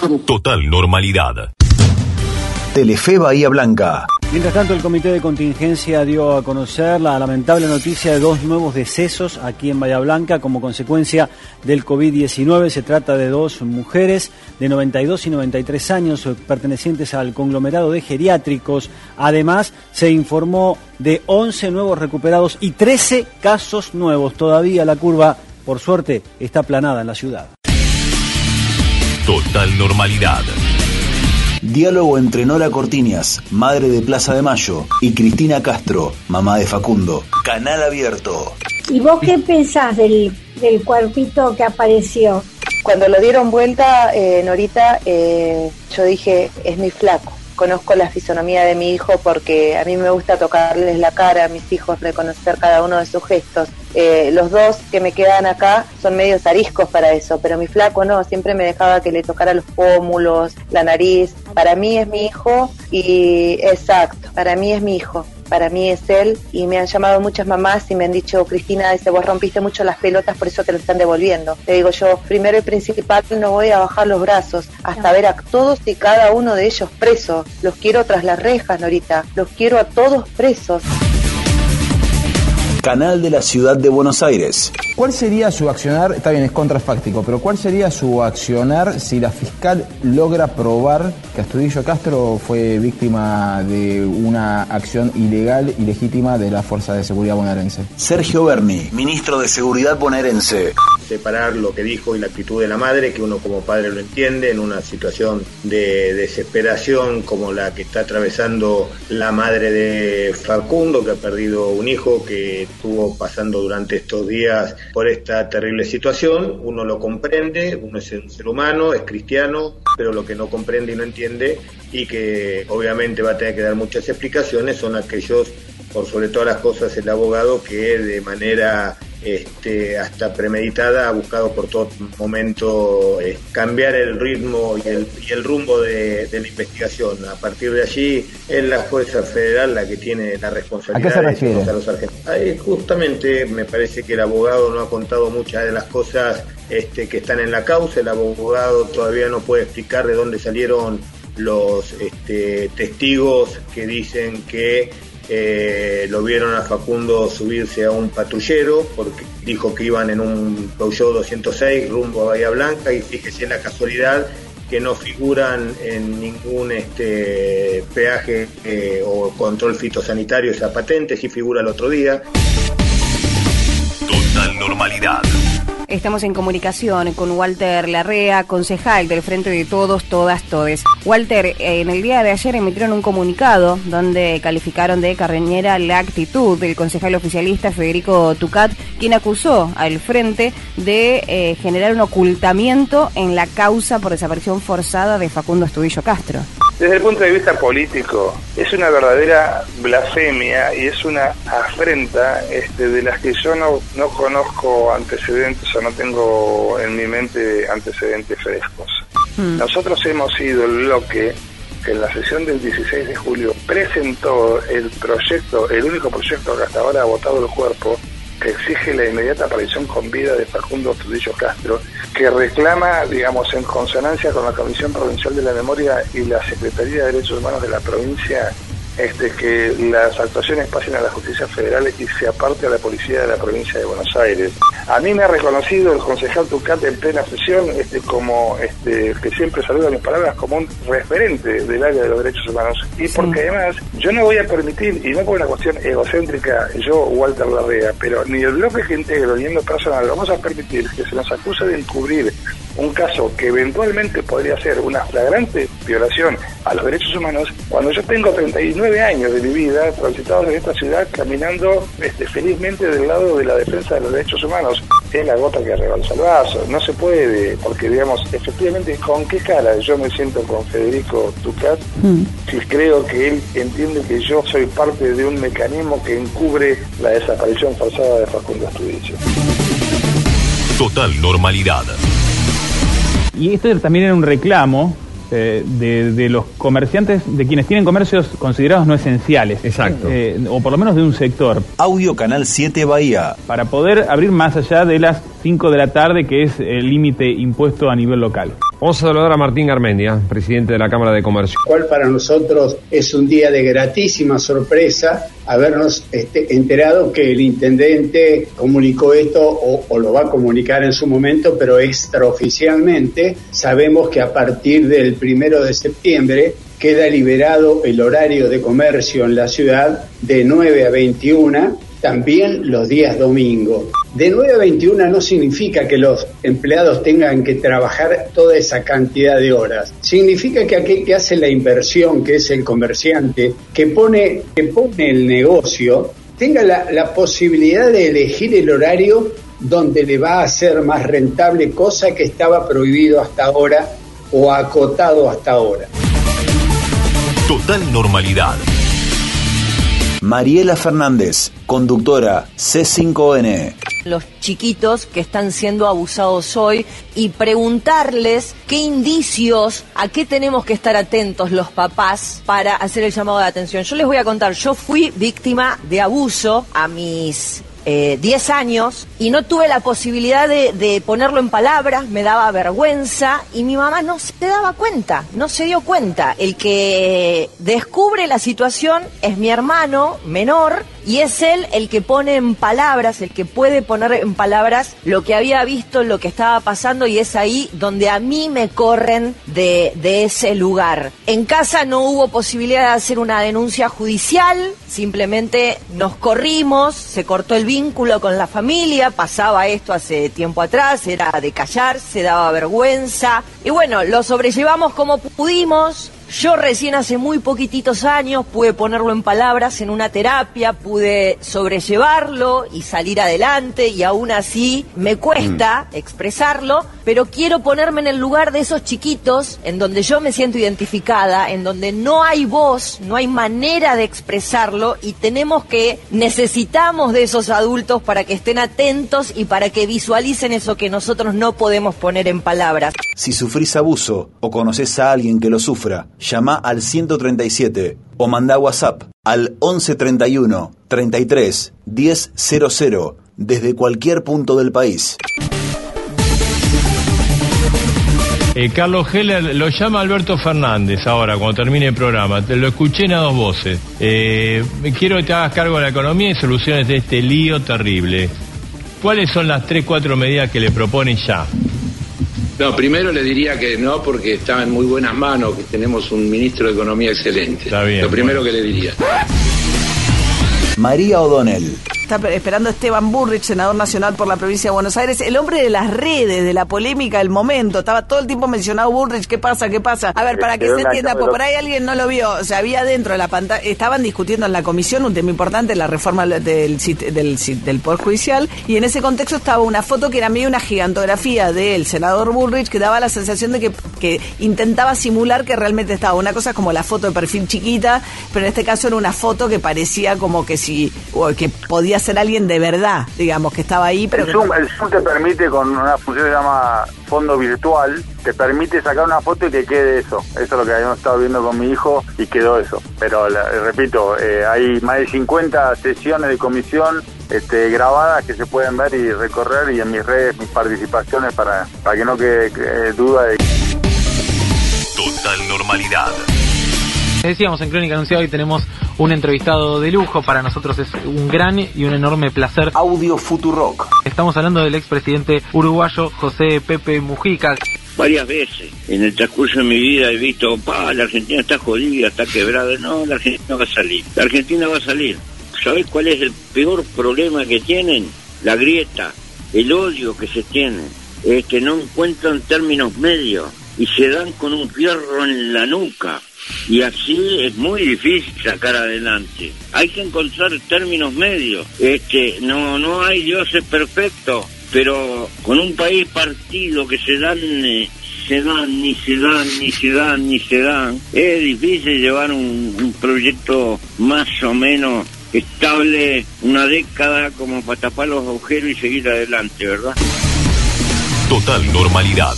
Total normalidad. Telefe Bahía Blanca. Mientras tanto, el Comité de Contingencia dio a conocer la lamentable noticia de dos nuevos decesos aquí en Bahía Blanca como consecuencia del COVID-19. Se trata de dos mujeres de 92 y 93 años pertenecientes al conglomerado de geriátricos. Además, se informó de 11 nuevos recuperados y 13 casos nuevos. Todavía la curva, por suerte, está aplanada en la ciudad. Total normalidad. Diálogo entre Nora Cortiñas, madre de Plaza de Mayo, y Cristina Castro, mamá de Facundo. Canal abierto. ¿Y vos qué pensás del, del cuerpito que apareció? Cuando lo dieron vuelta, eh, Norita, eh, yo dije, es mi flaco. Conozco la fisonomía de mi hijo porque a mí me gusta tocarles la cara a mis hijos, reconocer cada uno de sus gestos. Eh, los dos que me quedan acá son medios ariscos para eso, pero mi flaco no, siempre me dejaba que le tocara los pómulos, la nariz. Para mí es mi hijo y exacto, para mí es mi hijo para mí es él y me han llamado muchas mamás y me han dicho, Cristina, dice, vos rompiste mucho las pelotas, por eso te lo están devolviendo. Le digo yo, primero y principal, no voy a bajar los brazos hasta ver a todos y cada uno de ellos presos. Los quiero tras las rejas, Norita, los quiero a todos presos. Canal de la Ciudad de Buenos Aires. ¿Cuál sería su accionar? Está bien, es contrafáctico, pero ¿cuál sería su accionar si la fiscal logra probar que Astudillo Castro fue víctima de una acción ilegal y legítima de la Fuerza de Seguridad bonaerense? Sergio Berni, ministro de Seguridad bonaerense. Separar lo que dijo y la actitud de la madre, que uno como padre lo entiende, en una situación de desesperación como la que está atravesando la madre de Facundo, que ha perdido un hijo, que estuvo pasando durante estos días por esta terrible situación. Uno lo comprende, uno es un ser humano, es cristiano, pero lo que no comprende y no entiende y que obviamente va a tener que dar muchas explicaciones son aquellos, por sobre todas las cosas, el abogado que de manera este, hasta premeditada, ha buscado por todo momento eh, cambiar el ritmo y el, y el rumbo de, de, la investigación. A partir de allí es la Fuerza Federal la que tiene la responsabilidad ¿A qué se de los argentinos. Ahí justamente me parece que el abogado no ha contado muchas de las cosas este, que están en la causa. El abogado todavía no puede explicar de dónde salieron los este, testigos que dicen que eh, lo vieron a Facundo subirse a un patrullero porque dijo que iban en un Peugeot 206 rumbo a Bahía Blanca y fíjese la casualidad que no figuran en ningún este, peaje eh, o control fitosanitario esa patente, sí figura el otro día. Total normalidad. Estamos en comunicación con Walter Larrea, concejal del Frente de Todos, Todas, Todes. Walter, en el día de ayer emitieron un comunicado donde calificaron de carreñera la actitud del concejal oficialista Federico Tucat, quien acusó al Frente de eh, generar un ocultamiento en la causa por desaparición forzada de Facundo Estudillo Castro. Desde el punto de vista político, es una verdadera blasfemia y es una afrenta este, de las que yo no, no conozco antecedentes o no tengo en mi mente antecedentes frescos. Mm. Nosotros hemos sido el bloque que en la sesión del 16 de julio presentó el proyecto, el único proyecto que hasta ahora ha votado el cuerpo, que exige la inmediata aparición con vida de Facundo Trudillo Castro, que reclama, digamos, en consonancia con la Comisión Provincial de la Memoria y la Secretaría de Derechos Humanos de la provincia, este, que las actuaciones pasen a la justicia federal y se aparte a la policía de la provincia de Buenos Aires. A mí me ha reconocido el concejal Tucat en plena sesión este, como este, que siempre saluda mis palabras como un referente del área de los derechos humanos. Y porque además yo no voy a permitir, y no por una cuestión egocéntrica, yo Walter Larrea, pero ni el bloque que integro ni en lo personal vamos a permitir que se nos acuse de encubrir un caso que eventualmente podría ser una flagrante violación a los derechos humanos, cuando yo tengo 39 años de mi vida transitados en esta ciudad caminando este, felizmente del lado de la defensa de los derechos humanos. Es la gota que rebalsa el vaso, no se puede, porque digamos, efectivamente, ¿con qué cara yo me siento con Federico Tucat mm. si creo que él entiende que yo soy parte de un mecanismo que encubre la desaparición forzada de Facundo Astudillo? Total normalidad. Y esto también era un reclamo eh, de, de, los comerciantes, de quienes tienen comercios considerados no esenciales. Exacto. Eh, o por lo menos de un sector. Audio Canal 7 Bahía. Para poder abrir más allá de las 5 de la tarde, que es el límite impuesto a nivel local. Vamos a saludar a Martín Garmendia, presidente de la Cámara de Comercio. Cual para nosotros es un día de gratísima sorpresa habernos este, enterado que el intendente comunicó esto o, o, lo va a comunicar en su momento, pero extraoficialmente sabemos que a partir del primero de septiembre queda liberado el horario de comercio en la ciudad de 9 a 21, también los días domingos. De 9 a 21 no significa que los empleados tengan que trabajar toda esa cantidad de horas. Significa que aquel que hace la inversión, que es el comerciante, que pone, que pone el negocio, tenga la, la posibilidad de elegir el horario donde le va a ser más rentable, cosa que estaba prohibido hasta ahora o acotado hasta ahora. Total normalidad. Mariela Fernández, conductora C5N. Los chiquitos que están siendo abusados hoy y preguntarles qué indicios, a qué tenemos que estar atentos los papás para hacer el llamado de atención. Yo les voy a contar, yo fui víctima de abuso a mis eh, 10 años y no tuve la posibilidad de, de, ponerlo en palabras, me daba vergüenza y mi mamá no se daba cuenta, no se dio cuenta. El que descubre la situación es mi hermano menor y es él el que pone en palabras, el que puede poner en palabras lo que había visto, lo que estaba pasando y es ahí donde a mí me corren de, de ese lugar. En casa no hubo posibilidad de hacer una denuncia judicial, simplemente nos corrimos, se cortó el vínculo con la familia, pasaba esto hace tiempo atrás, era de callarse, daba vergüenza y bueno, lo sobrellevamos como pudimos, yo recién hace muy poquititos años pude ponerlo en palabras en una terapia, pude sobrellevarlo y salir adelante y aún así me cuesta mm. expresarlo, pero quiero ponerme en el lugar de esos chiquitos en donde yo me siento identificada, en donde no hay voz, no hay manera de expresarlo y tenemos que, necesitamos de esos adultos para que estén atentos y para que visualicen eso que nosotros no podemos poner en palabras. Si sufrís abuso o conoces a alguien que lo sufra, llama al 137 o manda WhatsApp al 1131 33 1000 desde cualquier punto del país. Eh, Carlos Heller lo llama Alberto Fernández ahora, cuando termine el programa. Te lo escuché en dos voces. Eh, quiero que te hagas cargo de la economía y soluciones de este lío terrible. ¿Cuáles son las tres, cuatro medidas que le proponen ya? No, primero le diría que no, porque está en muy buenas manos, que tenemos un ministro de Economía excelente. Está bien, Lo primero bueno. que le diría. María O'Donnell. Está esperando Esteban Burrich, senador nacional por la provincia de Buenos Aires, el hombre de las redes, de la polémica del momento. Estaba todo el tiempo mencionado Burrich, ¿qué pasa? ¿Qué pasa? A ver, para que se entienda, pues por ahí alguien no lo vio, o sea, había dentro de la pantalla, estaban discutiendo en la comisión un tema importante, la reforma del, del, del, del Poder Judicial, y en ese contexto estaba una foto que era medio una gigantografía del senador Burrich que daba la sensación de que, que intentaba simular que realmente estaba. Una cosa como la foto de perfil chiquita, pero en este caso era una foto que parecía como que si, o que podía ser alguien de verdad, digamos, que estaba ahí, pero el, Zoom, el Zoom te permite con una función que se llama fondo virtual, te permite sacar una foto y que quede eso. Eso es lo que habíamos estado viendo con mi hijo y quedó eso. Pero repito, eh, hay más de 50 sesiones de comisión este, grabadas que se pueden ver y recorrer y en mis redes, mis participaciones para, para que no quede eh, duda de... Total normalidad. Decíamos en Crónica Anunciada hoy tenemos un entrevistado de lujo, para nosotros es un gran y un enorme placer. Audio Futurock. Estamos hablando del expresidente uruguayo José Pepe Mujica. Varias veces en el transcurso de mi vida he visto, pa, la Argentina está jodida, está quebrada. No, la Argentina va a salir. La Argentina va a salir. ¿Sabés cuál es el peor problema que tienen? La grieta, el odio que se tiene. Es que no encuentran términos medios y se dan con un fierro en la nuca y así es muy difícil sacar adelante. Hay que encontrar términos medios. Este, no, no hay dioses perfectos, pero con un país partido que se dan, eh, se dan, ni se dan, ni se dan, ni se dan, es difícil llevar un, un proyecto más o menos estable una década como para tapar los agujeros y seguir adelante, ¿verdad? Total normalidad.